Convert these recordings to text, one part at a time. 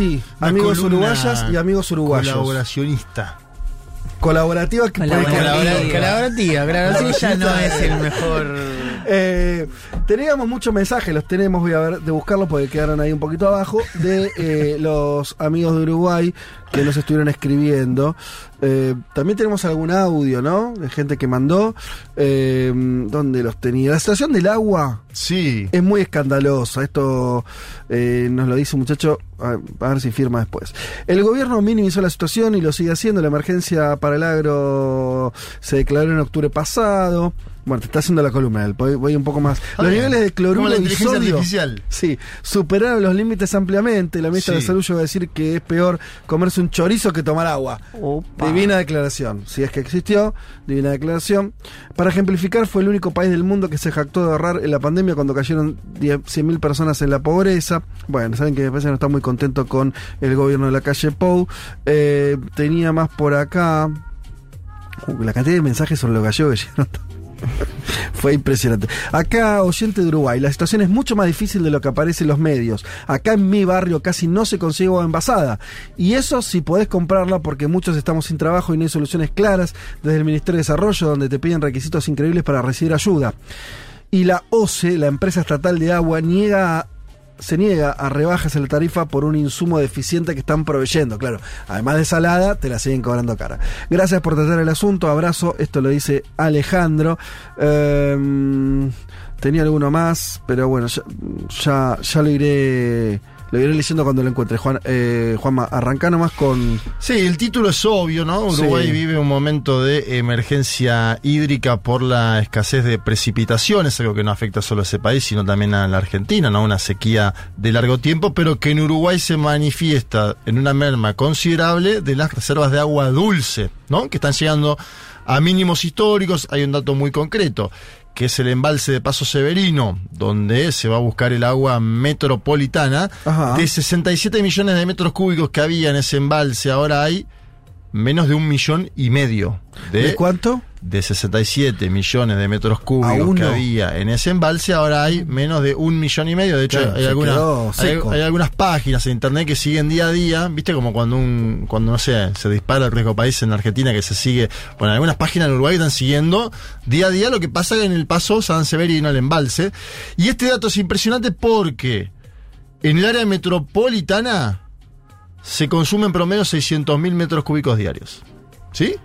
sí, Una amigos uruguayas y amigos uruguayos. Colaboracionista. Colaborativa que Colaborativa. Colaborativa, claro, sí, ya no es el mejor. Eh, teníamos muchos mensajes, los tenemos, voy a ver de buscarlos porque quedaron ahí un poquito abajo, de eh, los amigos de Uruguay que nos estuvieron escribiendo. Eh, también tenemos algún audio, ¿no? De gente que mandó. Eh, ¿Dónde los tenía? La situación del agua Sí. es muy escandalosa. Esto eh, nos lo dice un muchacho, a, a ver si firma después. El gobierno minimizó la situación y lo sigue haciendo. La emergencia para el agro se declaró en octubre pasado. Bueno, te está haciendo la columna, voy, voy un poco más. Los niveles de cloruro la y inteligencia sodio artificial. Sí, superaron los límites ampliamente. La ministra Sí. de Salud llegó a decir que es peor comerse un chorizo que tomar agua. Opa. Divina declaración, si es que existió, divina declaración. Para ejemplificar, fue el único país del mundo que se jactó de ahorrar en la pandemia cuando cayeron 10 100.000 personas en la pobreza. Bueno, saben que me parece que no está muy contento con el gobierno de la calle Pou. Eh, tenía más por acá. Uh, la cantidad de mensajes sobre los gallegos que llegaron. Fue impresionante. Acá, oyente de Uruguay, la situación es mucho más difícil de lo que aparece en los medios. Acá en mi barrio casi no se consigue agua envasada. Y eso si podés comprarla porque muchos estamos sin trabajo y no hay soluciones claras desde el Ministerio de Desarrollo donde te piden requisitos increíbles para recibir ayuda. Y la OCE, la empresa estatal de agua, niega se niega a rebajas en la tarifa por un insumo deficiente que están proveyendo. Claro, además de salada, te la siguen cobrando cara. Gracias por tratar el asunto, abrazo. Esto lo dice Alejandro. Em, tenía alguno más, pero bueno, ya, ya, ya lo iré. Lo iré leyendo cuando lo encuentre. Juan, eh, Juanma, arranca nomás con. Sí, el título es obvio, ¿no? Uruguay Sí. vive un momento de emergencia hídrica por la escasez de precipitaciones, algo que no afecta solo a ese país, sino también a la Argentina, ¿no? Una sequía de largo tiempo, pero que en Uruguay se manifiesta en una merma considerable de las reservas de agua dulce, ¿no? Que están llegando a mínimos históricos. Hay un dato muy concreto que es el embalse de Paso Severino, donde se va a buscar el agua metropolitana. Ajá. De 67 millones de metros cúbicos que había en ese embalse, ahora hay menos de un millón y medio. De, ¿De cuánto? de 67 millones de metros cúbicos que había en ese embalse, ahora hay menos de un millón y medio. De hecho, Claro, hay, algunas, hay algunas páginas en internet que siguen día a día, viste como cuando un, cuando no sé, se dispara el riesgo país en Argentina que se sigue, bueno, algunas páginas en Uruguay están siguiendo día a día lo que pasa en el paso San Severino al embalse. Y este dato es impresionante porque en el área metropolitana se consumen promedio 600.000 metros cúbicos diarios. ¿Sí?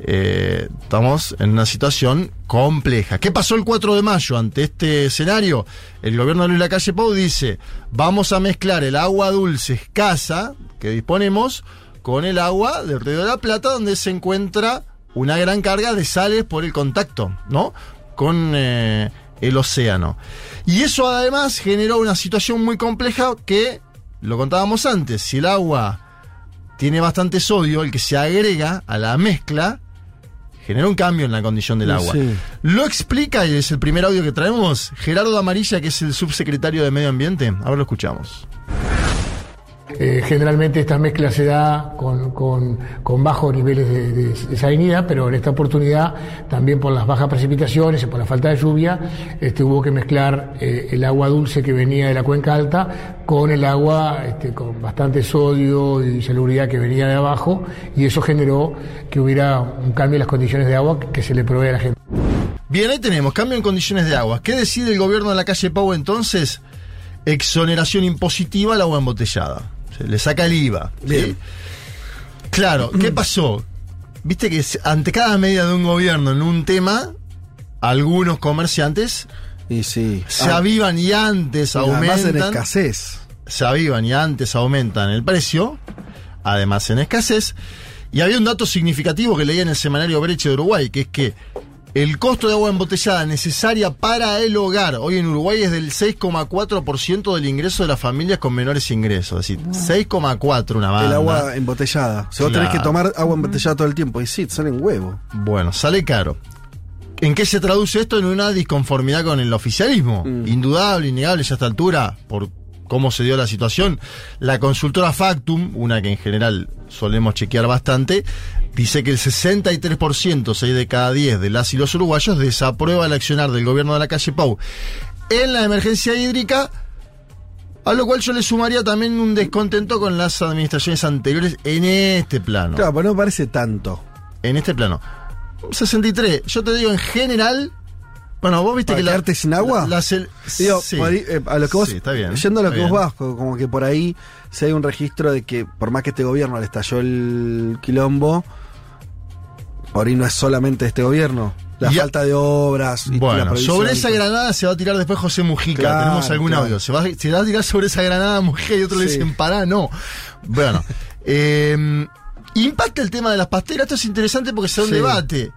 Eh, estamos en una situación compleja. ¿Qué pasó el 4 de mayo ante este escenario? El gobierno de Luis Lacalle Pou dice, vamos a mezclar el agua dulce escasa que disponemos con el agua del Río de la Plata, donde se encuentra una gran carga de sales por el contacto, ¿no? Con eh, el océano. Y eso además generó una situación muy compleja que, lo contábamos antes, si el agua tiene bastante sodio, el que se agrega a la mezcla, genera un cambio en la condición del agua. Sí. Lo explica, y es el primer audio que traemos, Gerardo Amarilla, que es el subsecretario de Medio Ambiente. Ahora lo escuchamos. Eh, generalmente esta mezcla se da con, con- bajos niveles de, de- salinidad, pero en esta oportunidad, también por las bajas precipitaciones y por la falta de lluvia, este, hubo que mezclar eh, el agua dulce que venía de la cuenca alta con el agua este, con bastante sodio y salubridad que venía de abajo, y eso generó que hubiera un cambio en las condiciones de agua que, que se le provee a la gente. Bien, ahí tenemos, cambio en condiciones de agua. ¿Qué decide el gobierno de la calle Pau entonces? Exoneración impositiva al agua embotellada. Le saca el IVA. Claro, ¿qué pasó? Viste que ante cada medida de un gobierno en un tema, algunos comerciantes Y sí. se Ah, avivan y antes y además en aumentan. escasez. se avivan y antes aumentan el precio, además en escasez. Y había un dato significativo que leía en el semanario Breche de Uruguay, que es que el costo de agua embotellada necesaria para el hogar hoy en Uruguay es del 6,4% del ingreso de las familias con menores ingresos. Es decir, 6,4 una banda. El agua embotellada. Si vos tenés que tomar agua embotellada todo el tiempo. Y sí, te salen huevo. Bueno, sale caro. ¿En qué se traduce esto? En una disconformidad con el oficialismo. Indudable, innegable ya a esta altura, por cómo se dio la situación. La consultora Factum, una que en general solemos chequear bastante, dice que el 63%, 6 de cada 10 de las y los uruguayos, desaprueba el accionar del gobierno de la calle Pau en la emergencia hídrica A lo cual yo le sumaría también un descontento con las administraciones anteriores en este plano. Claro, pero no me parece tanto. En este plano. 63. Yo te digo, en general. Bueno, vos viste ¿Para que la. quedarte sin agua? la cel- Digo, sí. ahí, eh, a lo que vos, Sí, está bien, yendo a lo que vos vas, co- como que por ahí si hay un registro de que por más que este gobierno le estalló el quilombo, por ahí no es solamente este gobierno. La Y falta de obras. y Bueno, sobre esa granada se va a tirar después José Mujica. Claro, Tenemos algún claro. audio. Se va, se va a tirar sobre esa granada Mujica y otro le Sí. dicen, pará, no. Bueno. eh, impacta el tema de las pasteras. Esto es interesante porque se da un debate.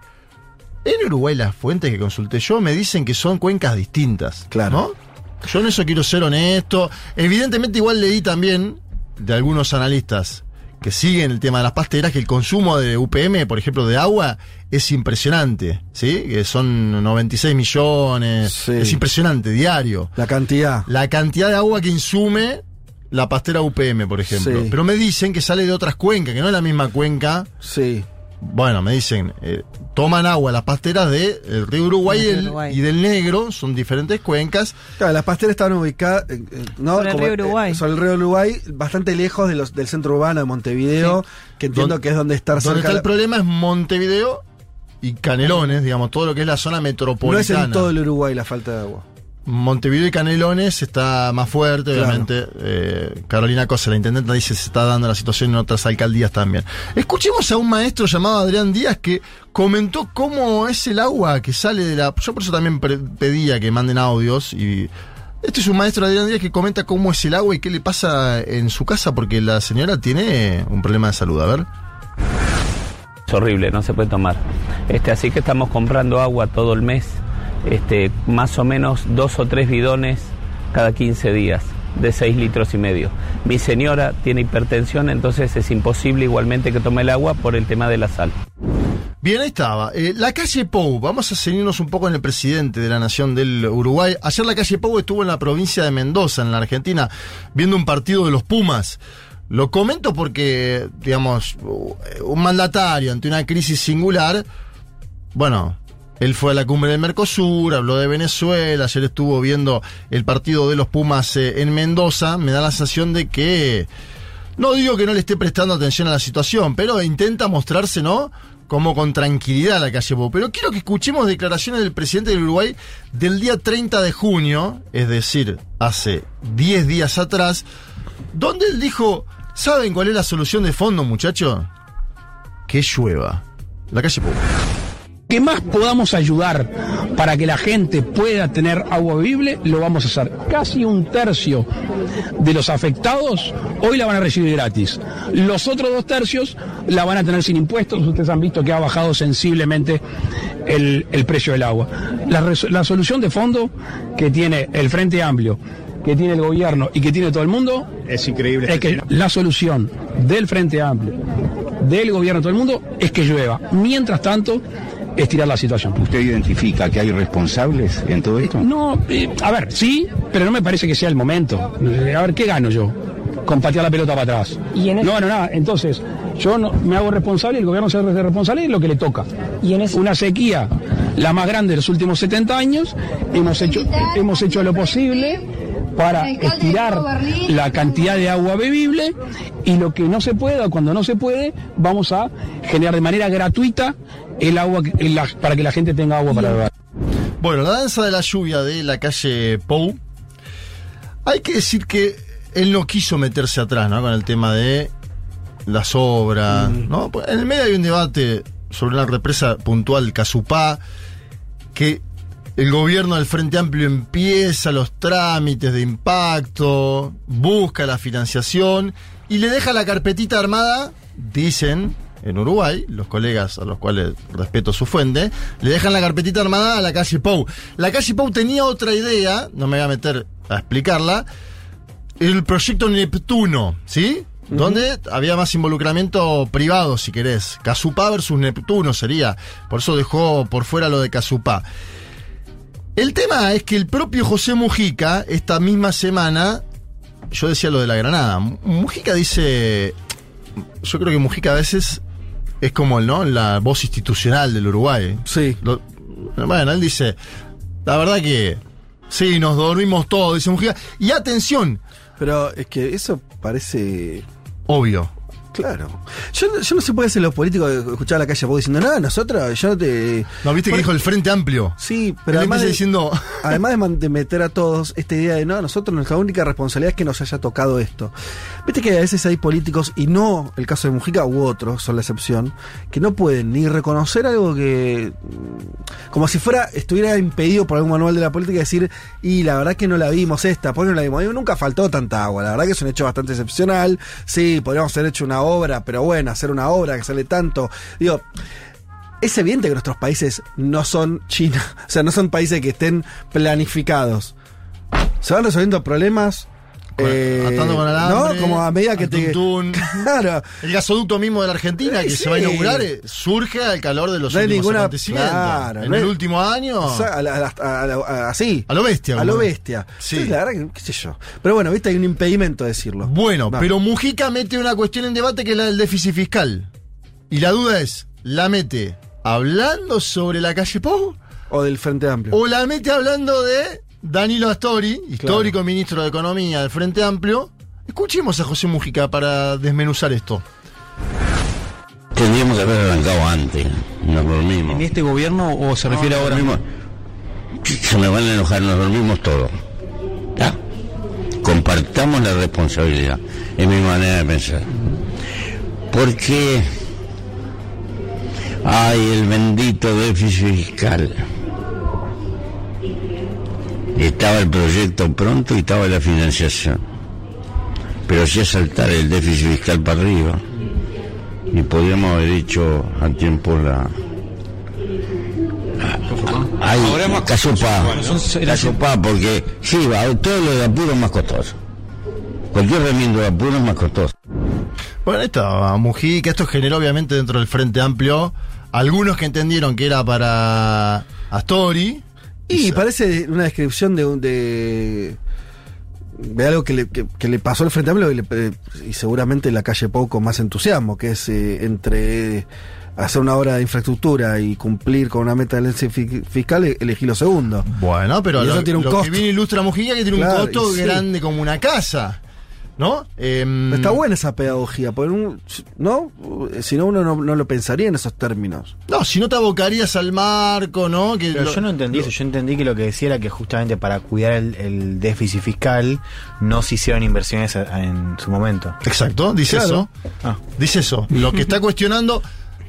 En Uruguay las fuentes que consulté yo me dicen que son cuencas distintas. Claro. ¿no? Yo en eso quiero ser honesto. Evidentemente igual leí también de algunos analistas que siguen el tema de las pasteras que el consumo de UPM, por ejemplo, de agua es impresionante, ¿sí? Que son 96 millones, Sí. es impresionante diario. La cantidad. La cantidad de agua que insume la pastera UPM, por ejemplo. Sí. Pero me dicen que sale de otras cuencas, que no es la misma cuenca Sí. Bueno, me dicen, eh, toman agua las pasteras del río Uruguay, y Del del- Uruguay. y del Negro, son diferentes cuencas. Claro, las pasteras estaban ubicadas eh, eh, ¿no? Sobre el Como, río Uruguay. eh, sobre el río Uruguay, bastante lejos de los, del centro urbano de Montevideo, que entiendo Don- que es donde está Donde está el la- problema es Montevideo y Canelones, digamos, todo lo que es la zona no es metropolitana. en todo el Uruguay la falta de agua. Montevideo y Canelones está más fuerte, Claro. obviamente. Eh, Carolina Cosa, la intendenta, dice se está dando la situación en otras alcaldías también. Escuchemos a un maestro llamado Adrián Díaz que comentó cómo es el agua que sale de la. Yo por eso también pedía que manden audios y. Este es un maestro Adrián Díaz que comenta cómo es el agua y qué le pasa en su casa porque la señora tiene un problema de salud. A ver. Es horrible, no se puede tomar. Este, así que estamos comprando agua todo el mes, este, más o menos dos o tres bidones cada 15 días, de 6 litros y medio. Mi señora tiene hipertensión, entonces es imposible igualmente que tome el agua por el tema de la sal. Bien, ahí estaba. Eh, la calle Pou, vamos a seguirnos un poco en el presidente de la Nación del Uruguay. Ayer la calle Pou estuvo en la provincia de Mendoza, en la Argentina, viendo un partido de los Pumas. Lo comento porque, digamos, un mandatario ante una crisis singular, bueno, él fue a la cumbre del Mercosur, habló de Venezuela, ayer estuvo viendo el partido de los Pumas eh, en Mendoza, me da la sensación de que, no digo que no le esté prestando atención a la situación, pero intenta mostrarse, ¿no? Como con tranquilidad la calle Pou. Pero quiero que escuchemos declaraciones del presidente del Uruguay del día 30 de junio, es decir, hace 10 días atrás, donde él dijo, ¿saben cuál es la solución de fondo, muchachos? Que llueva. La calle. Que más podamos ayudar para que la gente pueda tener agua bebible, lo vamos a hacer. Casi un tercio de los afectados hoy la van a recibir gratis. Los otros dos tercios la van a tener sin impuestos. Ustedes han visto que ha bajado sensiblemente el, el precio del agua. La, solución de fondo que tiene el Frente Amplio, que tiene el gobierno y que tiene todo el mundo, Es increíble. es que la solución del Frente Amplio, del gobierno de todo el mundo, es que llueva. Mientras tanto, estirar la situación. ¿Usted identifica que hay responsables en todo esto? No, eh, a ver, sí, pero no me parece que sea el momento. A ver, ¿qué gano yo? Con patear la pelota para atrás. No gano nada. Entonces, yo no, me hago responsable, el gobierno se hace responsable y lo que le toca. Y en Una sequía, la más grande de los últimos 70 años, hemos hecho, hemos hecho lo posible para estirar la cantidad de agua bebible y lo que no se pueda, cuando no se puede, vamos a generar de manera gratuita el agua la- para que la gente tenga agua para beber. Bueno, la danza de la lluvia de la calle Pou. Hay que decir que él no quiso meterse atrás, ¿no? Con el tema de las obras, ¿no? Pues En el medio hay un debate sobre una represa puntual, Casupá, que el gobierno del Frente Amplio empieza los trámites de impacto, busca la financiación y le deja la carpetita armada, dicen en Uruguay, los colegas a los cuales respeto su fuente, le dejan la carpetita armada a la calle Pou. La calle Pou tenía otra idea, no me voy a meter a explicarla, el proyecto Neptuno, ¿sí? Donde había más involucramiento privado, si querés. Casupá versus Neptuno sería. Por eso dejó por fuera lo de Casupá. El tema es que el propio José Mujica, esta misma semana, yo decía lo de la Granada. Mujica dice. Yo creo que Mujica a veces es como ¿no? la voz institucional del Uruguay. Sí. Lo- bueno, él dice. La verdad que. Sí, nos dormimos todos, dice Mujica. Y atención, Pero es que eso parece. Obvio. Claro. Yo, yo no sé por qué hacen los políticos escuchar a la calle Pau diciendo, nada, nosotros, yo no te. ¿No viste que dijo el Frente Amplio? Sí, Él pero además de, diciendo. además de, meter a todos esta idea de no, nosotros nuestra única responsabilidad es que nos haya tocado esto. Viste que a veces hay políticos, y no el caso de Mujica u otros, son la excepción, que no pueden ni reconocer algo que. mm, como si fuera, estuviera impedido por algún manual de la política decir, y la verdad que no la vimos esta, ¿por qué no la vimos? Nunca faltó tanta agua, la verdad que es un hecho bastante excepcional. Sí, podríamos haber hecho una obra, pero bueno, hacer una obra que sale tanto. Digo, es evidente que nuestros países no son China, o sea, no son países que estén planificados. Se van resolviendo problemas. Eh, atando con alambre, ¿No? Como a medida que te. Claro. El gasoducto mismo de la Argentina Sí, que se va a inaugurar eh, surge al calor de los No últimos ninguna- acontecimientos. claro, en no el último año. O sea, a la- a la- a la- a- así. A lo bestia. A lo bestia. Sí. Entonces, la verdad que, qué sé yo. Pero bueno, viste, hay un impedimento de decirlo. Bueno, pero Mujica mete una cuestión en debate que es la del déficit fiscal. Y la duda es, ¿la mete hablando sobre la calle Pou O del Frente Amplio. o la mete hablando de Danilo Astori, histórico ministro de Economía del Frente Amplio? Escuchemos a José Mujica para desmenuzar esto. Tendríamos que haber arrancado antes, nos dormimos. ¿En este gobierno o se refiere ahora? dormimos. Se me van a enojar, nos dormimos todos. ¿Está? Compartamos la responsabilidad, es mi manera de pensar. Porque hay el bendito déficit fiscal. Estaba el proyecto pronto y estaba la financiación. Pero hacía saltar el déficit fiscal para arriba. Y podríamos haber hecho a tiempo la, Ay, Casupá. Casupá, porque sí, va, todo lo de apuro es más costoso. Cualquier remiendo de apuro es más costoso. Bueno, esto, Mujica, esto generó obviamente dentro del Frente Amplio algunos que entendieron que era para Astori. Y parece una descripción de de, de algo que le, que, que le pasó al Frente Amplio y, le- eh, y seguramente la calle Pau con más entusiasmo, que es eh, entre hacer una obra de infraestructura y cumplir con una meta del fiscal, elegí lo segundo. Bueno, pero Y eso lo, tiene un lo costo. que viene ilustra Mujica que tiene Claro, un costo sí. grande como una casa. ¿No? Em, Está buena esa pedagogía, porque un- ¿no? Si no, uno no, no lo pensaría en esos términos. No, si no te abocaría al marco, ¿no? Que Pero lo- yo no entendí lo- eso, yo entendí que lo que decía era que justamente para cuidar el, el déficit fiscal no se hicieron inversiones a- en su momento. Exacto, dice Claro. eso. Ah. Dice eso. Lo que está cuestionando.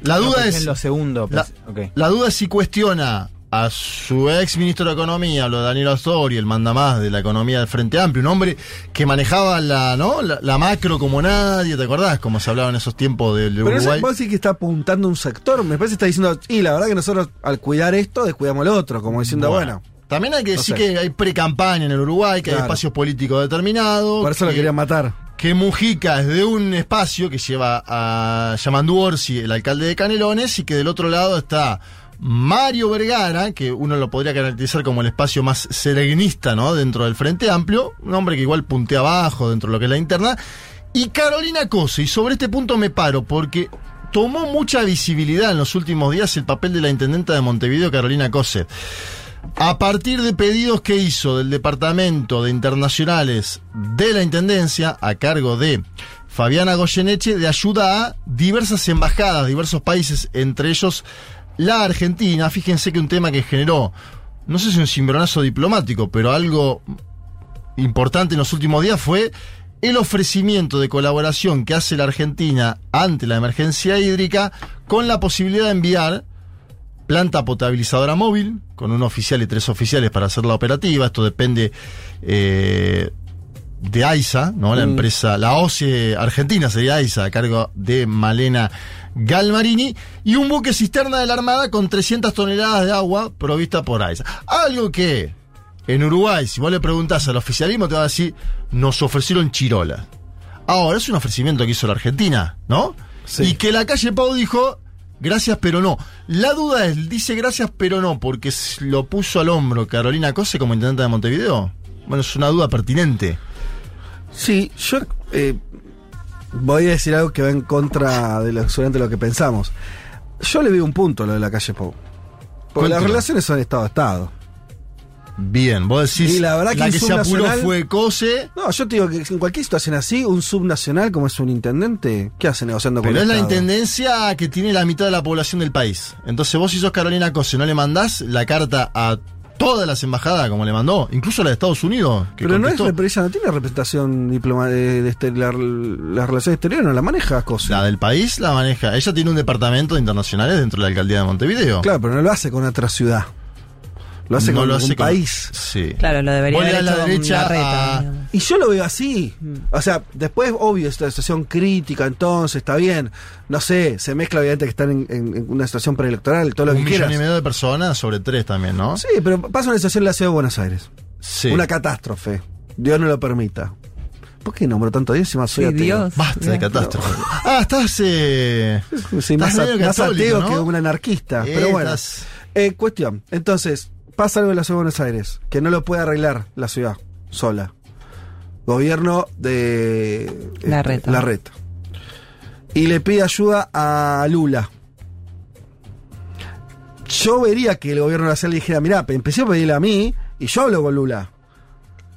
La duda es. en lo segundo. La, ok. la duda es si cuestiona a su ex ministro de Economía, lo de Daniel Astori, el mandamás de la economía del Frente Amplio, un hombre que manejaba la, ¿no? la, la macro como nadie, ¿te acordás? Como se hablaba en esos tiempos del Pero eso Uruguay. vos decís que está apuntando a un sector, me parece que está diciendo, y la verdad que nosotros al cuidar esto, descuidamos lo otro, como diciendo, bueno, También hay que No decir sé. que hay pre-campaña en el Uruguay, que hay espacios políticos determinados. por eso lo que- querían matar. que Mujica es de un espacio que lleva a Yamandu Orsi, el alcalde de Canelones, y que del otro lado está Mario Vergara, que uno lo podría caracterizar como el espacio más serenista, ¿no? Dentro del Frente Amplio, un hombre que igual puntea abajo dentro de lo que es la interna, y Carolina Cose, y sobre este punto me paro, porque tomó mucha visibilidad en los últimos días el papel de la intendenta de Montevideo, Carolina Cose. A partir de pedidos que hizo del Departamento de Internacionales de la Intendencia, a cargo de Fabiana Goyeneche, de ayuda a diversas embajadas, diversos países, entre ellos la Argentina. Fíjense que un tema que generó, no sé si un cimbronazo diplomático, pero algo importante en los últimos días fue el ofrecimiento de colaboración que hace la Argentina ante la emergencia hídrica con la posibilidad de enviar planta potabilizadora móvil, con un oficial y tres oficiales para hacerla operativa. Esto depende eh, de AISA, ¿no? La Mm. empresa, la OCE argentina sería AISA, a cargo de Malena Galmarini, y un buque cisterna de la Armada con 300 toneladas de agua provista por AISA. Algo que en Uruguay, si vos le preguntás al oficialismo, te va a decir, nos ofrecieron chirolas. Ahora, es un ofrecimiento que hizo la Argentina, ¿no? Sí. Y que la calle Pau dijo, gracias pero no. La duda es, dice gracias pero no, porque lo puso al hombro Carolina Cose como intendente de Montevideo. Bueno, es una duda pertinente. Sí, yo eh, voy a decir algo que va en contra de lo, seguramente lo que pensamos. Yo le veo un punto a lo de la calle Pau. Porque las relaciones son Estado a Estado. Bien, vos decís. Y la verdad que la que se apuró fue Cose. No, yo te digo que en cualquier situación así, un subnacional como es un intendente, ¿qué hace negociando con Pero el es la intendencia que tiene la mitad de la población del país. Entonces vos si sos Carolina Cose no le mandás la carta a todas las embajadas como le mandó, incluso la de Estados Unidos. Que Pero no es, no tiene representación diploma de, de este- la- las relaciones exteriores, no la maneja cosas. La del país la maneja. Ella tiene un departamento de internacionales dentro de la alcaldía de Montevideo. Claro, pero no lo hace con otra ciudad. Lo hace No con lo un con- país. Sí. Claro, lo debería haber hecho con derecha Larreta, a- digamos. Y yo lo veo así. O sea, después, obvio, esta situación crítica, entonces, está bien. No sé, se mezcla obviamente que están en, en- en una situación preelectoral, todo lo un que millón quieras. y medio de personas sobre tres también, ¿no? Sí, pero pasa una situación en la ciudad de Buenos Aires. Sí. Una catástrofe. Dios no lo permita. ¿Por qué nombro tanto a Dios y más soy Sí, ateo? Dios. Basta de catástrofe. Ah, estás. Eh, Sí, más, a- más católico, ateo ¿no? que un anarquista. Eh, pero bueno. estás- Eh, cuestión. Entonces, pasa algo en la ciudad de Buenos Aires, que no lo puede arreglar la ciudad sola. Gobierno de este, Larreta. Larreta. Y le pide ayuda a Lula. Yo vería que el gobierno nacional le dijera, mirá, empecé a pedirle a mí y yo hablo con Lula.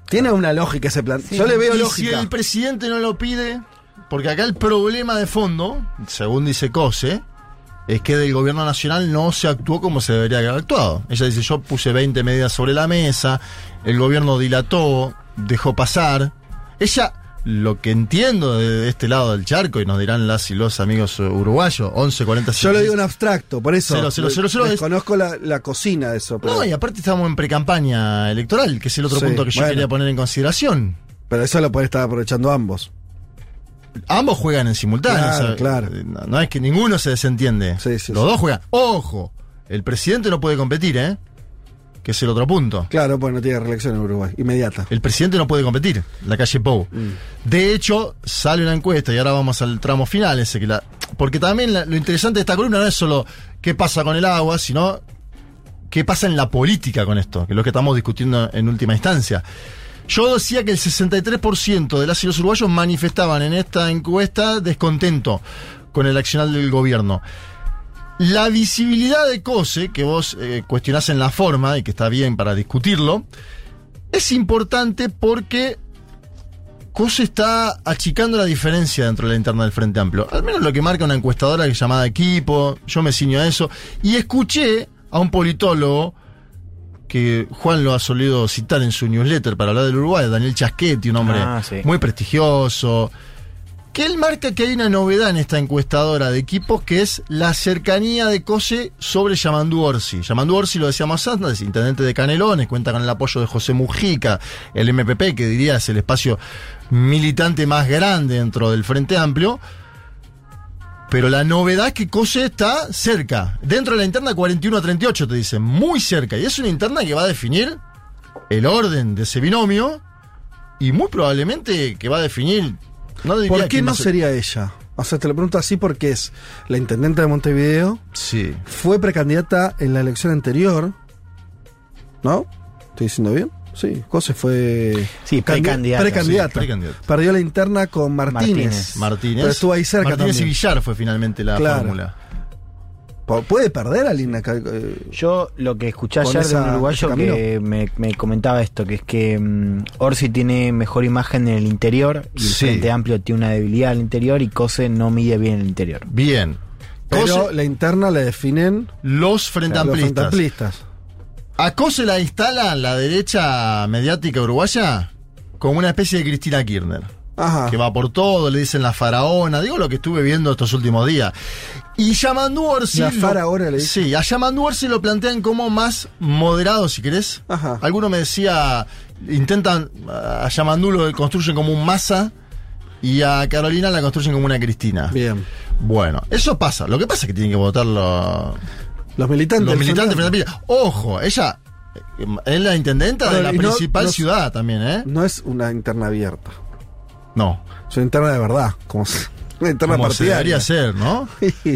Tiene una lógica ese plan. Yo le veo y si lógica. el presidente no lo pide, porque acá el problema de fondo, según dice Cose, es que del gobierno nacional no se actuó como se debería haber actuado. Ella dice, yo puse 20 medidas sobre la mesa, el gobierno dilató, dejó pasar. Ella, lo que entiendo de, este lado del charco, y nos dirán las y los amigos uruguayos, 11, 40, Yo lo digo en abstracto, por eso. Cero, cero, cero, es- la, la cocina de eso. Pero, No, y aparte estamos en precampaña electoral, que es el otro Sí, punto que yo bueno. quería poner en consideración. pero eso lo pueden estar aprovechando ambos. Ambos juegan en simultáneo. Claro, o sea, claro. No, no es que ninguno se desentiende. Sí, sí, Los sí. dos juegan. Ojo, el presidente no puede competir, ¿eh? Que es el otro punto. Claro, pues no tiene reelección en Uruguay. Inmediata. El presidente no puede competir, la calle Pou. Mm. De hecho, sale una encuesta, y ahora vamos al tramo final ese que la. Porque también la- lo interesante de esta columna no es solo qué pasa con el agua, sino qué pasa en la política con esto, que es lo que estamos discutiendo en última instancia. Yo decía que el 63% de las y los uruguayos manifestaban en esta encuesta descontento con el accionar del gobierno. La visibilidad de COSE, que vos eh, cuestionás en la forma y que está bien para discutirlo, es importante porque COSE está achicando la diferencia dentro de la interna del Frente Amplio. Al menos lo que marca una encuestadora llamada Equipo, yo me ciño a eso. Y escuché a un politólogo que Juan lo ha solido citar en su newsletter para hablar del Uruguay, Daniel Chasquetti, un hombre Ah, sí. muy prestigioso, que él marca que hay una novedad en esta encuestadora de equipos que es la cercanía de Cose sobre Yamandú Orsi. Yamandú Orsi, lo decíamos antes, intendente de Canelones, cuenta con el apoyo de José Mujica, el MPP, que diría es el espacio militante más grande dentro del Frente Amplio. Pero la novedad es que Cose está cerca. Dentro de la interna 41 a 38, te dicen, muy cerca. Y es una interna que va a definir el orden de ese binomio y muy probablemente que va a definir. No ¿Por qué no sería ella? O sea, te lo pregunto así porque es la intendente de Montevideo, Sí. fue precandidata en la elección anterior. ¿No? ¿Estoy diciendo bien? Sí, José fue. Sí, precandidata. Perdió la interna con Martínez. Martínez. Martínez. Pero estuvo ahí cerca Martínez también. y Villar fue finalmente la Claro. fórmula. ¿Puede perder a Lina? Eh, Yo lo que escuché ayer de esa- un uruguayo que me, me comentaba esto, que es que mm, Orsi tiene mejor imagen en el interior y el Sí. Frente Amplio tiene una debilidad en el interior y Cose no mide bien el interior. Bien. Pero Cose- la interna la definen los frente los amplistas. A Cose la instala la derecha mediática uruguaya como una especie de Cristina Kirchner. Ajá. que va por todo, le dicen la faraona, digo lo que estuve viendo estos últimos días. Y Yamandu Orsi. La faraona le dicen. Sí, a Yamandu Orsi lo plantean como más moderado, si querés. Ajá. Alguno me decía, intentan, a Yamandu lo construyen como un masa y a Carolina la construyen como una Cristina. Bien. Bueno, eso pasa. Lo que pasa es que tienen que votar los, militantes. los militantes. Frente frente. Ojo, ella eh, es la intendenta de la no- principal no- ciudad también, ¿eh? No es una interna abierta. No. Es una interna de verdad. Como una interna Como se partidaria. debería ser, ¿no?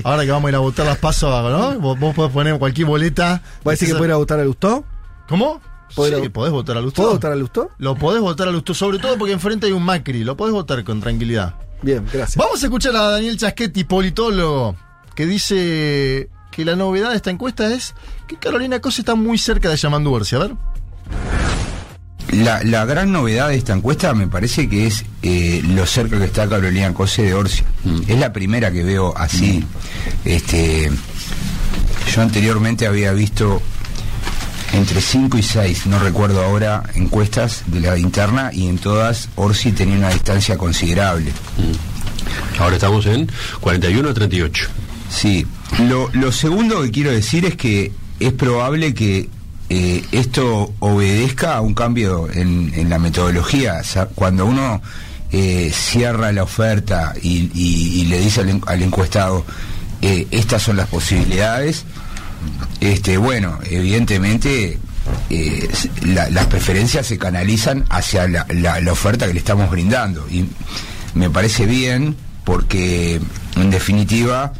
Ahora que vamos a ir a votar las pasos, ¿no? Vos, vos podés poner cualquier boleta. ¿Vos decís que puede ir a votar a Lustó? ¿Cómo? ¿Puedo ir Sí, podés votar a Lustó. ¿Puedo votar a Lustó? Lo podés votar a Lustó, sobre todo porque enfrente hay un Macri. Lo podés votar con tranquilidad. Bien, gracias. Vamos a escuchar a Daniel Chasquetti, politólogo, que dice que la novedad de esta encuesta es que Carolina Cosa está muy cerca de Yamandu Orsi. A ver. La, la gran novedad de esta encuesta me parece que es eh, lo cerca que está Carolina Cose de Orsi. Es la primera que veo así. Este, yo anteriormente había visto entre 5 y 6, no recuerdo ahora, encuestas de la interna y en todas Orsi tenía una distancia considerable. Ahora estamos en 41 a 38. Sí. Lo, segundo que quiero decir es que es probable que eh, esto obedezca a un cambio en, la metodología. Cuando uno eh, cierra la oferta y, y- le dice al, en- al encuestado, eh, estas son las posibilidades, este, bueno, evidentemente eh, las preferencias se canalizan hacia la, la- la oferta que le estamos brindando. Y me parece bien porque, en definitiva,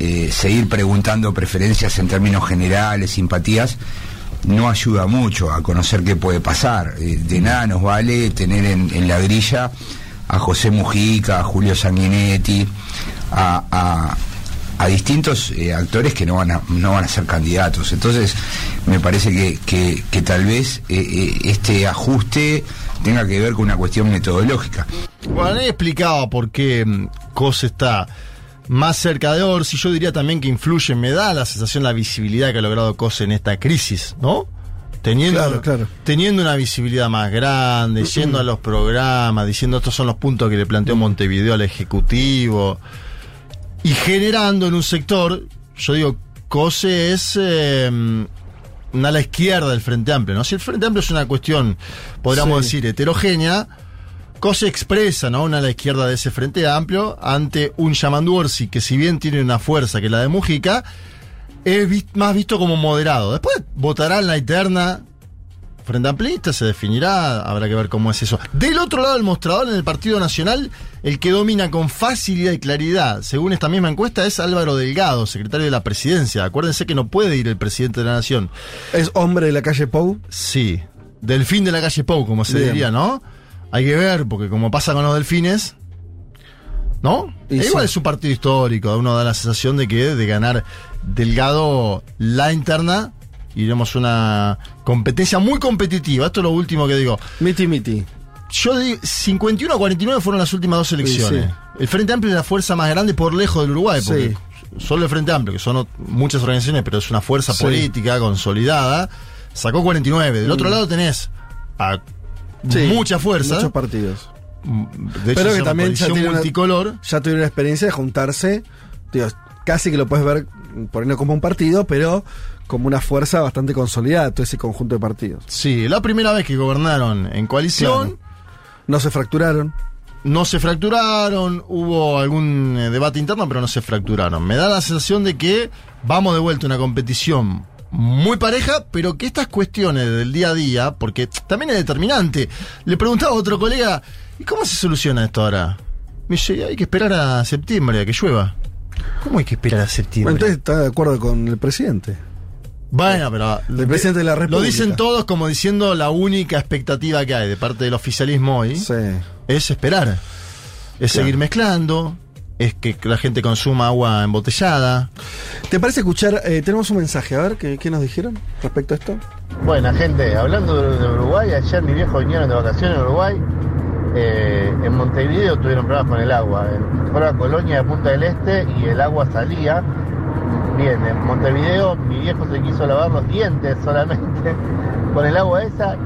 eh, seguir preguntando preferencias en términos generales, simpatías, no ayuda mucho a conocer qué puede pasar. Eh, de nada nos vale tener en, la grilla a José Mujica, a Julio Sanguinetti, a, a- distintos eh, actores que no van, a, no van a ser candidatos. Entonces, me parece que, que- que tal vez eh, este ajuste tenga que ver con una cuestión metodológica. Bueno, he explicado por qué mm, Cos está más cerca de Orsi. Yo diría también que influye, me da la sensación, la visibilidad que ha logrado Cos en esta crisis, ¿no? Teniendo, Claro, claro. teniendo una visibilidad más grande, yendo a los programas, diciendo estos son los puntos que le planteó Montevideo al Ejecutivo y generando en un sector, yo digo, Cose es eh, una ala izquierda del Frente Amplio, ¿no? Si el Frente Amplio es una cuestión, podríamos Sí. decir, heterogénea, Cose expresa, ¿no? Una ala izquierda de ese Frente Amplio ante un Yamandu Orsi que si bien tiene una fuerza que la de Mujica, es más visto como moderado. Después votará en la eterna Frente Amplista, se definirá, habrá que ver cómo es eso. Del otro lado del mostrador, en el Partido Nacional, el que domina con facilidad y claridad, según esta misma encuesta, es Álvaro Delgado, secretario de la presidencia. Acuérdense que no puede ir el presidente de la Nación. ¿Es hombre de la calle Pou? Sí, delfín de la calle Pou, como se Bien. diría, ¿no? Hay que ver, porque como pasa con los delfines, ¿no? E igual sí. es un partido histórico, uno da la sensación de que de ganar Delgado la interna, iremos una competencia muy competitiva. Esto es lo último que digo. Miti miti. Yo digo, 51 a 49 fueron las últimas dos elecciones. sí. El Frente Amplio es la fuerza más grande por lejos del Uruguay, porque solo el Frente Amplio, que son muchas organizaciones, pero es una fuerza política consolidada, sacó 49. Del otro Mm. lado tenés a Sí, muchas fuerzas. Muchos partidos. De hecho, Pero que también ya tiene una- multicolor. ya tuvieron la experiencia de juntarse, digo, casi que lo puedes ver por ahí no como un partido, pero como una fuerza bastante consolidada, todo ese conjunto de partidos. Sí, la primera vez que gobernaron en coalición. No se fracturaron. No se fracturaron, hubo algún eh, debate interno, pero no se fracturaron. Me da la sensación de que vamos de vuelta a una competición muy pareja, pero que estas cuestiones del día a día, porque también es determinante. Le preguntaba a otro colega, ¿y cómo se soluciona esto ahora? Me dice, hay que esperar a septiembre, a que llueva. ¿Cómo hay que esperar a septiembre? Entonces está de acuerdo con el presidente. Bueno, pero. El presidente de la Lo República. dicen todos como diciendo la única expectativa que hay de parte del oficialismo hoy es esperar. Es Claro. seguir mezclando, es que la gente consuma agua embotellada. ¿Te parece escuchar? eh, tenemos un mensaje, a ver, ¿qué, qué nos dijeron respecto a esto? Buena gente, hablando de, de Uruguay, ayer mis viejos vinieron de vacaciones en Uruguay. eh, en Montevideo tuvieron problemas con el agua. En fuera Colonia de Punta del Este y el agua salía. Bien, en Montevideo mi viejo se quiso lavar los dientes solamente con el agua esa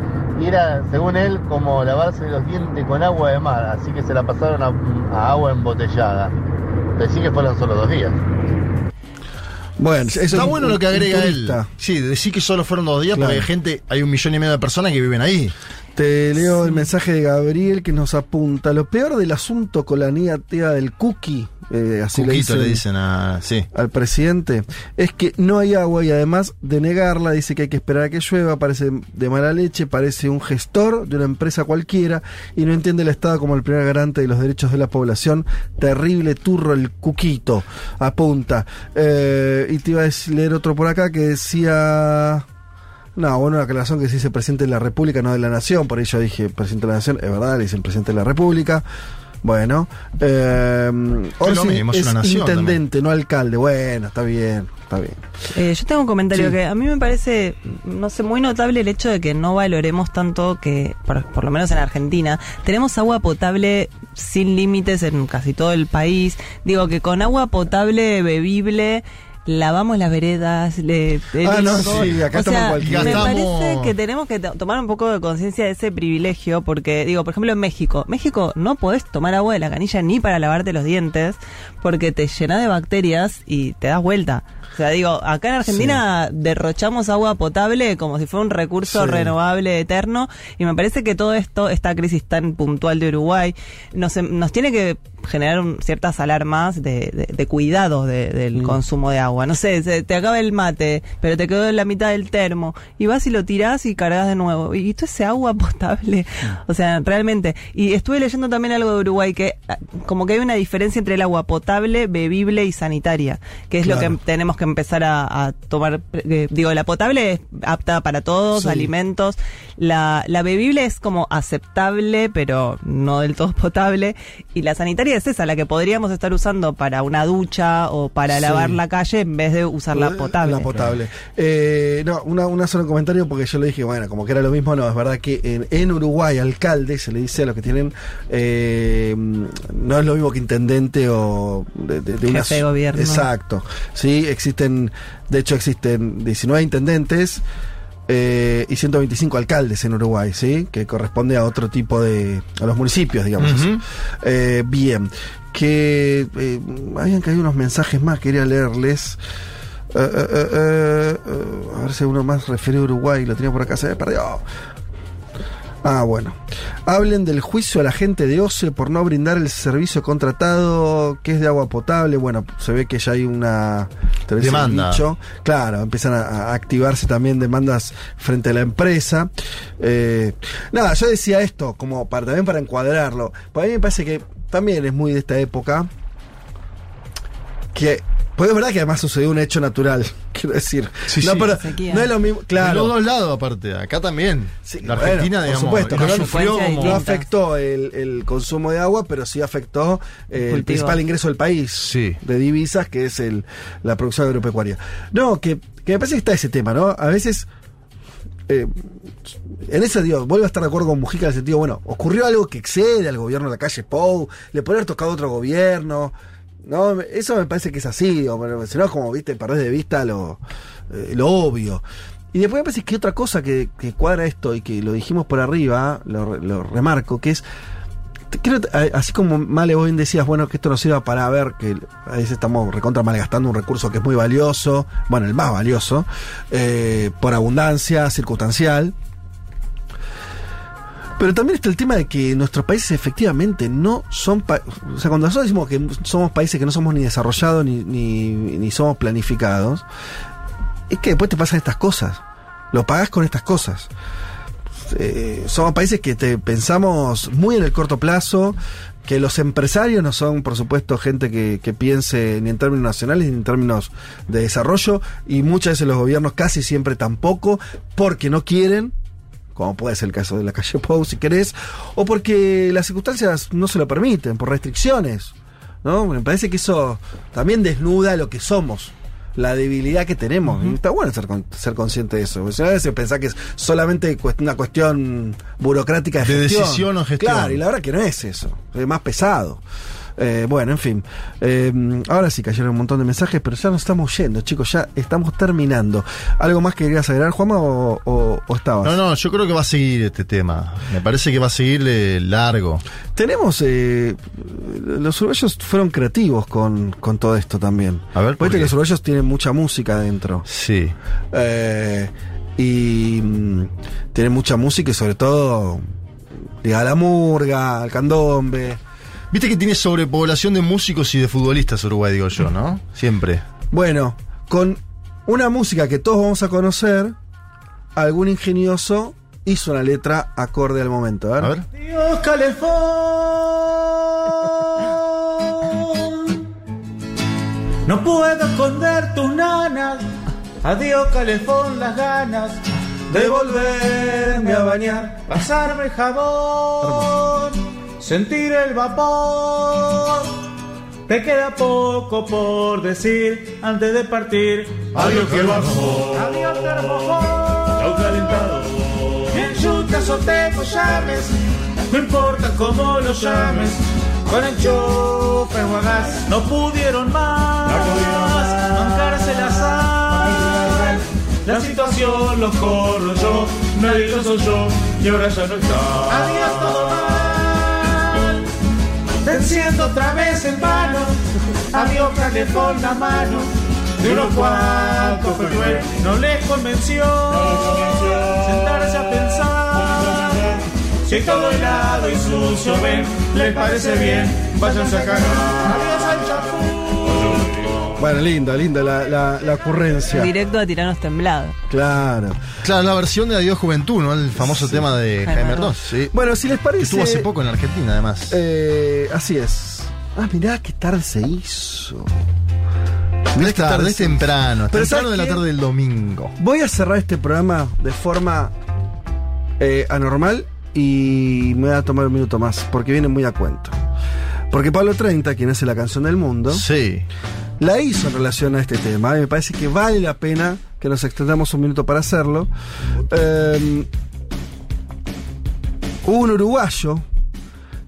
y era, según él, como lavarse los dientes con agua de mar, así que se la pasaron a, a agua embotellada. Decí que fueron solo dos días. Bueno, eso Está es bueno un- lo que agrega él. Sí, decir que solo fueron dos días Claro. porque hay gente, hay un millón y medio de personas que viven ahí. Te leo el mensaje de Gabriel que nos apunta. Lo peor del asunto con la niña tía del cookie, eh, así le Cuquito dicen, le dicen a. Sí. al presidente, es que no hay agua y además de negarla, dice que hay que esperar a que llueva, parece de mala leche, parece un gestor de una empresa cualquiera y no entiende el Estado como el primer garante de los derechos de la población. Terrible turro el cuquito, apunta. Eh, y te iba a leer otro por acá que decía... No, bueno, una aclaración que se dice presidente de la República, no de la Nación, por ello dije presidente de la Nación, es verdad, le dicen presidente de la República. Bueno, eh, Orsi mismo, es es una nación intendente, no alcalde. Bueno, está bien, está Está bien. Eh, yo tengo un comentario Sí. que a mí me parece, no sé, muy notable el hecho de que no valoremos tanto que, por, por lo menos en Argentina, tenemos agua potable sin límites en casi todo el país. Digo que con agua potable bebible lavamos las veredas, le Ah, no, sí, acá o estamos sea, me Gastamos- parece que tenemos que to- tomar un poco de conciencia de ese privilegio, porque digo, por ejemplo en México, México no podés tomar agua de la canilla ni para lavarte los dientes, porque te llena de bacterias y te das vuelta. O sea, digo, acá en Argentina derrochamos agua potable como si fuera un recurso Sí. renovable eterno y me parece que todo esto, esta crisis tan puntual de Uruguay, nos, em- nos tiene que generar un- ciertas alarmas de, de, de cuidado de- del consumo de agua. No sé, se- te acaba el mate, pero te quedó en la mitad del termo y vas y lo tirás y cargas de nuevo. Y todo ese agua potable, o sea, realmente. Y estuve leyendo también algo de Uruguay que ah, como que hay una diferencia entre el agua potable, bebible y sanitaria, que es lo que tenemos que empezar a, a tomar. eh, digo, la potable es apta para todos, Sí. alimentos. La, la bebible es como aceptable, pero no del todo potable. Y la sanitaria es esa, la que podríamos estar usando para una ducha o para Sí. lavar la calle en vez de usar la potable. La potable. Eh, no, una, una solo comentario porque yo le dije, bueno, como que era lo mismo, no, es verdad que en, en Uruguay alcalde se le dice a los que tienen, eh, no es lo mismo que intendente o de, de- de una Jefe de gobierno. Exacto. Sí, existen, de hecho existen 19 intendentes. Eh, y 125 alcaldes en Uruguay, ¿sí? Que corresponde a otro tipo de... a los municipios, digamos. Así. Eh, bien, que eh, habían caído unos mensajes más, quería leerles. Eh, eh, eh, a ver si uno más referido a Uruguay, lo tenía por acá, se me perdió. Ah, bueno. Hablen del juicio a la gente de OCE por no brindar el servicio contratado que es de agua potable. Bueno, se ve que ya hay una Demanda. dicho. Claro, empiezan a, a activarse también demandas frente a la empresa. Eh, nada, yo decía esto como para también para encuadrarlo. Para mí me parece que también es muy de esta época que pues es verdad que además sucedió un hecho natural, quiero decir. Sí, no, sí. pero no es lo mismo, De claro. los dos lados, aparte. Acá también. Sí, la bueno, Argentina, por digamos, supuesto, no sufrió como. No afectó el, el consumo de agua, pero sí afectó eh, el principal ingreso del país Sí. de divisas, que es el, la producción agropecuaria. No, que, que me parece que está ese tema, ¿no? A veces, eh, en ese digo, vuelvo a estar de acuerdo con Mujica en el sentido, bueno, ocurrió algo que excede al gobierno de la calle Pou, le puede haber tocado a otro gobierno. No, eso me parece que es así, o, si no, como viste, perdés de vista lo, eh, lo obvio. Y después me parece que otra cosa que, que cuadra esto y que lo dijimos por arriba, lo, lo remarco, que es, creo, así como Male vos bien decías, bueno, que esto nos sirva para ver que a veces estamos recontra malgastando un recurso que es muy valioso, bueno, el más valioso, eh, por abundancia circunstancial. Pero también está el tema de que nuestros países efectivamente no son... pa- o sea, cuando nosotros decimos que somos países que no somos ni desarrollados ni, ni, ni somos planificados, es que después te pasan estas cosas. Lo pagás con estas cosas. Eh, somos países que te pensamos muy en el corto plazo, que los empresarios no son, por supuesto, gente que, que piense ni en términos nacionales ni en términos de desarrollo, y muchas veces los gobiernos casi siempre tampoco, porque no quieren, como puede ser el caso de la calle Pou, si querés, o porque las circunstancias no se lo permiten, por restricciones. ¿no? Me parece que eso también desnuda lo que somos. La debilidad que tenemos. Y está bueno ser, con- ser consciente de eso. Porque si a veces pensás que es solamente una cuestión burocrática de, De gestión. decisión o gestión. Claro, y la verdad que no es eso. Es más pesado. Eh, bueno, en fin. Eh, ahora sí cayeron un montón de mensajes, pero ya nos estamos yendo, chicos. Ya estamos terminando. ¿Algo más que querías agregar, Juanma, o, o- o estabas? No, no, yo creo que va a seguir este tema. Me parece que va a seguir eh, largo. Tenemos. eh, los uruguayos fueron creativos con, con todo esto también. A ver, ¿por Viste que los uruguayos tienen mucha música adentro. Sí. Eh, y mm, tienen mucha música y sobre todo ligada a la murga, al candombe. Viste que tiene sobrepoblación de músicos y de futbolistas Uruguay, digo yo, ¿no? Siempre. Bueno, con una música que todos vamos a conocer, algún ingenioso hizo una letra acorde al momento. A ver. A ver. Dios calefón. No puedo esconder tus nanas. Adiós calefón, las ganas de volverme a bañar, pasarme el jabón, sentir el vapor Te queda poco por decir antes de partir. Adiós que bajo. Adiós termojón. Calentado. En yucas o te llames, no importa cómo lo llames. Con enchufe o a gas no pudieron más bancarse la sal. La situación los corro yo, nadie lo soy yo y ahora ya no está. Adiós todo mal, te enciendo otra vez en vano. Adiós calefón la mano. De unos cuantos fue no les convenció sentarse a pensar. Si todo helado y sucio ven, les parece bien, váyanse a cagar. Al chapú. Bueno, linda, linda la, la, la ocurrencia. Directo a tiranos temblado. Claro. Claro, la versión de Adiós Juventud, ¿no? El famoso tema de Jaime. Ross. Sí. Bueno, si les Que parece. estuvo hace poco en Argentina, además. Eh, así es. Ah, mirá qué tarde se hizo. No Mirá es qué tarde, es temprano. Es Pero temprano ¿sabes de la tarde del domingo. Voy a cerrar este programa de forma eh, anormal y me voy a tomar un minuto más porque viene muy a cuento. Porque Pablo 30, quien hace la canción del mundo, Sí. La hizo en relación a este tema y me parece que vale la pena que nos extendamos un minuto para hacerlo. Eh, hubo un uruguayo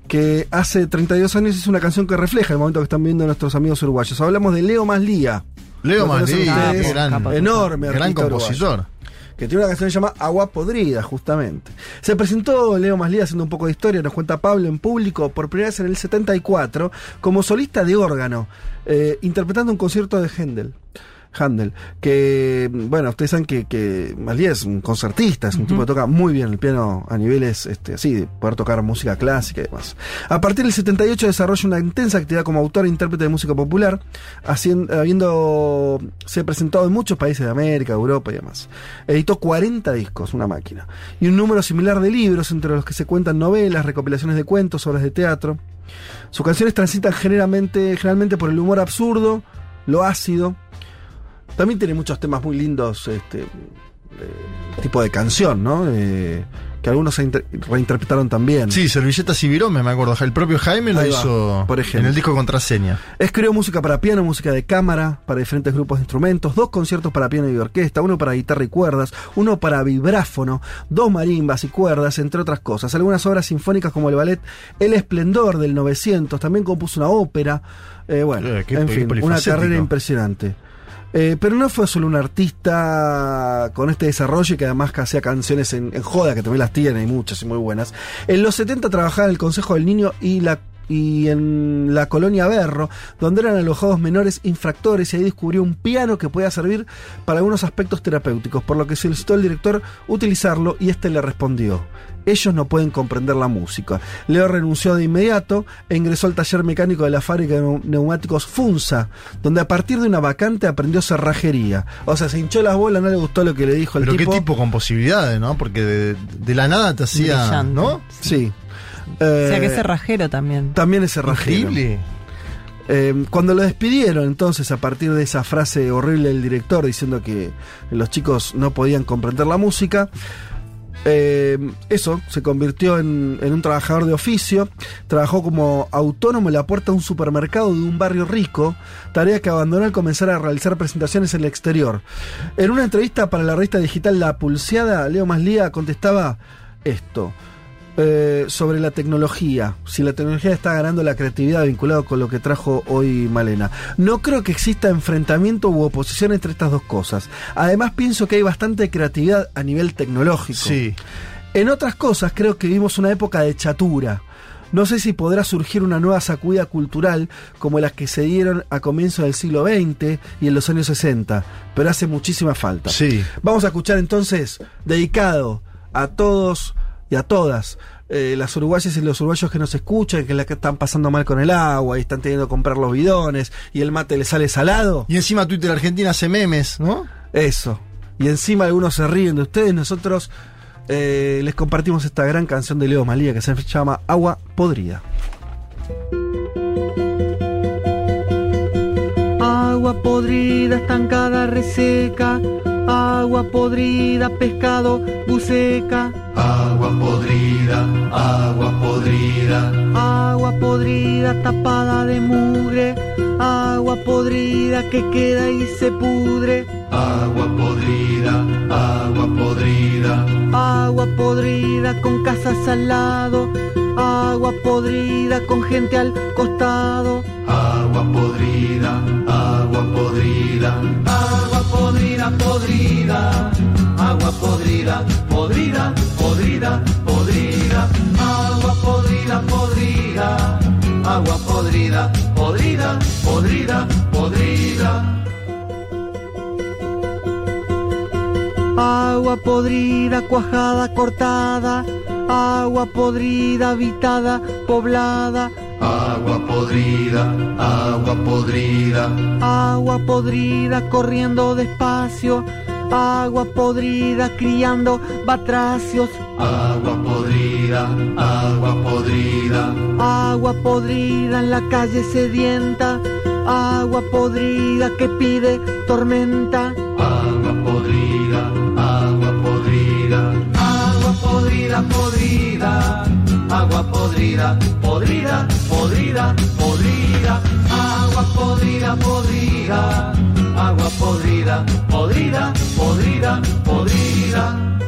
que hace 32 años hizo una canción que refleja el momento que están viviendo nuestros amigos uruguayos. Hablamos de Leo Maslía. Leo Maslía, gran- enorme gran compositor. uruguayo, Que tiene una canción que se llama Agua Podrida, justamente. Se presentó Leo Maslía haciendo un poco de historia, nos cuenta Pablo en público por primera vez en el 74 como solista de órgano, eh, interpretando un concierto de Händel. Handel, que, bueno, ustedes saben que, que Maslía es un concertista, es un tipo que toca muy bien el piano a niveles, este, así, de poder tocar música clásica y demás. A partir del 78 desarrolla una intensa actividad como autor e intérprete de música popular, haciendo, habiendo, se presentado en muchos países de América, Europa y demás. Editó 40 discos, una máquina, y un número similar de libros, entre los que se cuentan novelas, recopilaciones de cuentos, obras de teatro. Sus canciones transitan generalmente, generalmente por el humor absurdo, lo ácido, también tiene muchos temas muy lindos, este eh, tipo de canción, ¿no? Eh, que algunos se inter- reinterpretaron también. Sí, servilletas y virome, me acuerdo. El propio Jaime lo hizo por ejemplo. en el disco Contraseña. Escribió música para piano, música de cámara, para diferentes grupos de instrumentos, dos conciertos para piano y orquesta, uno para guitarra y cuerdas, uno para vibráfono, dos marimbas y cuerdas, entre otras cosas. Algunas obras sinfónicas como el ballet El Esplendor del 900, también compuso una ópera. Eh, bueno, Eh, qué- en qué fin, una carrera impresionante. Eh, pero no fue solo un artista con este desarrollo y que además hacía canciones en, en joda, que también las tiene, y muchas y muy buenas. En los 70 trabajaba en el Consejo del Niño y la y en la colonia Berro, donde eran alojados menores infractores, y ahí descubrió un piano que podía servir para algunos aspectos terapéuticos, por lo que solicitó al director utilizarlo y este le respondió. Ellos no pueden comprender la música. Leo renunció de inmediato e ingresó al taller mecánico de la fábrica de neu- neumáticos Funza, donde a partir de una vacante aprendió cerrajería. O sea, se hinchó las bolas, no le gustó lo que le dijo el Pero tipo. qué tipo con posibilidades, ¿no? Porque de, de la nada te hacía, Brillante. ¿no? Sí. O sea que Eh, es cerrajero también. También es cerrajero. Increíble. Eh, cuando lo despidieron, entonces, a partir de esa frase horrible del director diciendo que los chicos no podían comprender la música, eh, eso se convirtió en, en un trabajador de oficio. Trabajó como autónomo en la puerta de un supermercado de un barrio rico, tarea que abandonó al comenzar a realizar presentaciones en el exterior. En una entrevista para la revista digital La Pulseada, Leo Maslía contestaba esto eh, sobre la tecnología, si la tecnología está ganando la creatividad vinculado con lo que trajo hoy Malena. No creo que exista enfrentamiento u oposición entre estas dos cosas. Además pienso que hay bastante creatividad a nivel tecnológico. Sí. En otras cosas creo que vivimos una época de chatura. No sé si podrá surgir una nueva sacudida cultural como las que se dieron a comienzos del siglo XX y en los años 60, pero hace muchísima falta. Sí. Vamos a escuchar entonces, dedicado a todos y a todas, eh, las uruguayas y los uruguayos que nos escuchan, que la que están pasando mal con el agua y están teniendo que comprar los bidones y el mate les sale salado. Y encima Twitter Argentina hace memes, ¿no? Eso. Y encima algunos se ríen de ustedes, nosotros eh, les compartimos esta gran canción de Leo Malía que se llama Agua Podrida. Agua podrida, estancada, reseca, agua podrida, pescado, buceca, Agua podrida, agua podrida, agua podrida tapada de mugre, agua podrida que queda y se pudre, agua podrida, agua podrida, agua podrida con casas al lado, agua podrida con gente al costado, agua podrida, agua podrida, podrida, podrida, podrida, agua podrida, podrida, agua podrida, podrida, podrida, podrida. agua podrida, cuajada, cortada, agua podrida, habitada, poblada, Agua podrida, agua podrida, agua podrida corriendo despacio, agua podrida criando batracios, agua podrida, agua podrida, agua podrida en la calle sedienta, agua podrida que pide tormenta, agua podrida, agua podrida, agua podrida, podrida, agua podrida, podrida, podrida, podrida, agua podrida, podrida, agua podrida, podrida, podrida, podrida.